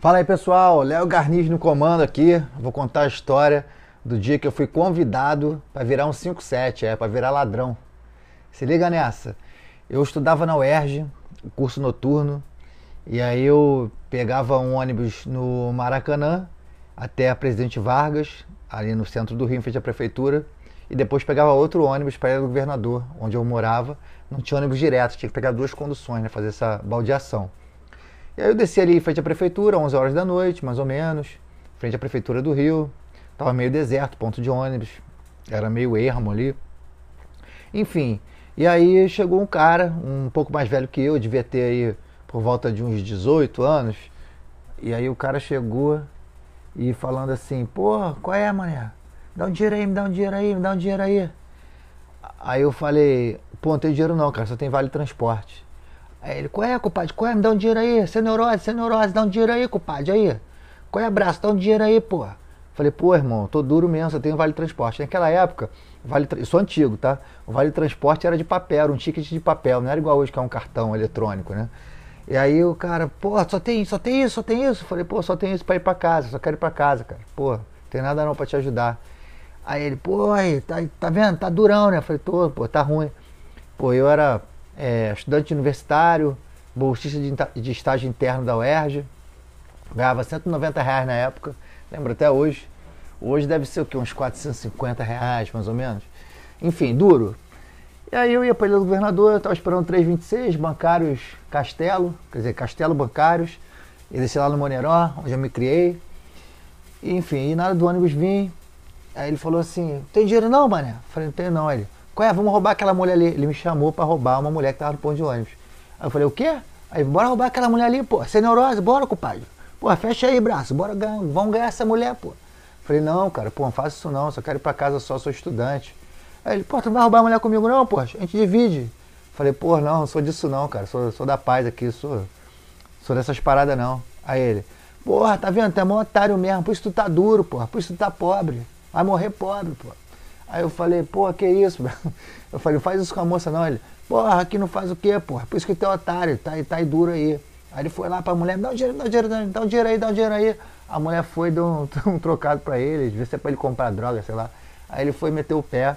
Fala aí pessoal, Léo Garniz no comando aqui. Vou contar a história do dia que eu fui convidado para virar um 57, é, para virar ladrão. Se liga nessa. Eu estudava na UERJ, curso noturno, e aí eu pegava um ônibus no Maracanã até a Presidente Vargas, ali no centro do Rio, em frente à prefeitura, e depois pegava outro ônibus para ir ao governador, onde eu morava. Não tinha ônibus direto, tinha que pegar duas conduções, né, fazer essa baldeação. E aí eu desci ali em frente à prefeitura, 11 horas da noite, mais ou menos, frente à prefeitura do Rio. Tava meio deserto, ponto de ônibus, era meio ermo ali. Enfim, e aí chegou um cara, um pouco mais velho que eu, devia ter aí por volta de uns 18 anos. E aí o cara chegou e falando assim, pô, qual é, mané? Dá um dinheiro aí, me dá um dinheiro aí, me dá um dinheiro aí. Aí eu falei, pô, não tem dinheiro não, cara, só tem vale transporte. Aí ele, qual é, compadre? Qual é? Me dá um dinheiro aí, sem neurose, sem neurose, dá um dinheiro aí, compadre, aí. Qual é abraço? Dá um dinheiro aí, pô. Falei, pô, irmão, tô duro mesmo, só tenho vale transporte. Naquela época, vale eu sou antigo, tá? O vale transporte era de papel, um ticket de papel, não era igual hoje que é um cartão eletrônico, né? E aí o cara, pô, só tem, só tem isso, só tem isso. Falei, pô, só tem isso pra ir pra casa, só quero ir pra casa, cara. Pô, não tem nada não pra te ajudar. Aí ele, pô, aí, tá, tá vendo? Tá durão, né? Falei, tô, pô, tá ruim. Pô, eu era é, estudante universitário, bolsista de, de estágio interno da UERJ, ganhava 190 reais na época, lembro até hoje. Hoje deve ser o quê? Uns 450 reais, mais ou menos. Enfim, duro. E aí eu ia para o governador, eu estava esperando 326, bancários Castelo, quer dizer, Castelo Bancários, e desci lá no Moneró, onde eu me criei. E, enfim, e nada do ônibus vim. Aí ele falou assim, tem dinheiro não, mané? Eu falei, não tenho não. Ele, qual é? Vamos roubar aquela mulher ali. Ele me chamou para roubar uma mulher que estava no ponto de ônibus. Aí eu falei, o quê? Aí, bora roubar aquela mulher ali, pô. Sem neurose, bora, compadre. Pô, fecha aí, braço, bora ganhar, vamos ganhar essa mulher, pô. Falei, não, cara, pô, não faço isso não, só quero ir pra casa só, sou estudante. Aí ele, pô, tu não vai roubar a mulher comigo não, pô? A gente divide. Falei, pô, não, não sou disso não, cara. Sou, sou da paz aqui, sou, sou dessas paradas não. Aí ele, porra, tá vendo? Tu é mó otário mesmo, por isso tu tá duro, porra, por isso tu tá pobre. Vai morrer pobre, pô. Aí eu falei, porra, que isso, Eu falei, faz isso com a moça não. Ele, porra, aqui não faz o quê, porra? Por isso que tu é otário, tá, tá aí duro aí. Aí ele foi lá pra mulher, dá um dinheiro, dá um dinheiro, dá um dinheiro aí, dá um dinheiro aí. A mulher foi, deu um, um trocado pra ele, devia ser pra ele comprar droga, sei lá. Aí ele foi meter o pé.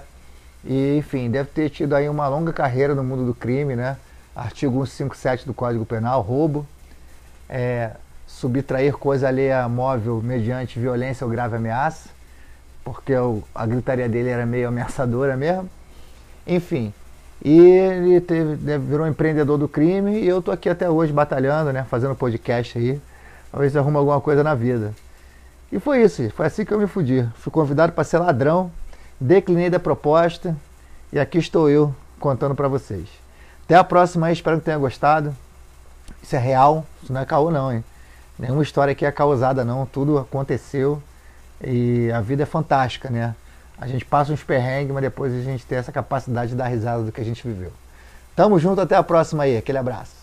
E, enfim, deve ter tido aí uma longa carreira no mundo do crime, né? Artigo 157 do Código Penal, roubo, é, subtrair coisa alheia móvel mediante violência ou grave ameaça, porque o, a gritaria dele era meio ameaçadora mesmo. Enfim, e ele teve, virou empreendedor do crime e eu tô aqui até hoje batalhando, né? Fazendo podcast aí, talvez arruma alguma coisa na vida. E foi isso, foi assim que eu me fudi. Fui convidado para ser ladrão declinei da proposta e aqui estou eu contando para vocês. Até a próxima aí, espero que tenha gostado. Isso é real, isso não é caô não, hein? Nenhuma história aqui é causada não, tudo aconteceu e a vida é fantástica, né? A gente passa uns perrengues, mas depois a gente tem essa capacidade de dar risada do que a gente viveu. Tamo junto, até a próxima aí, aquele abraço.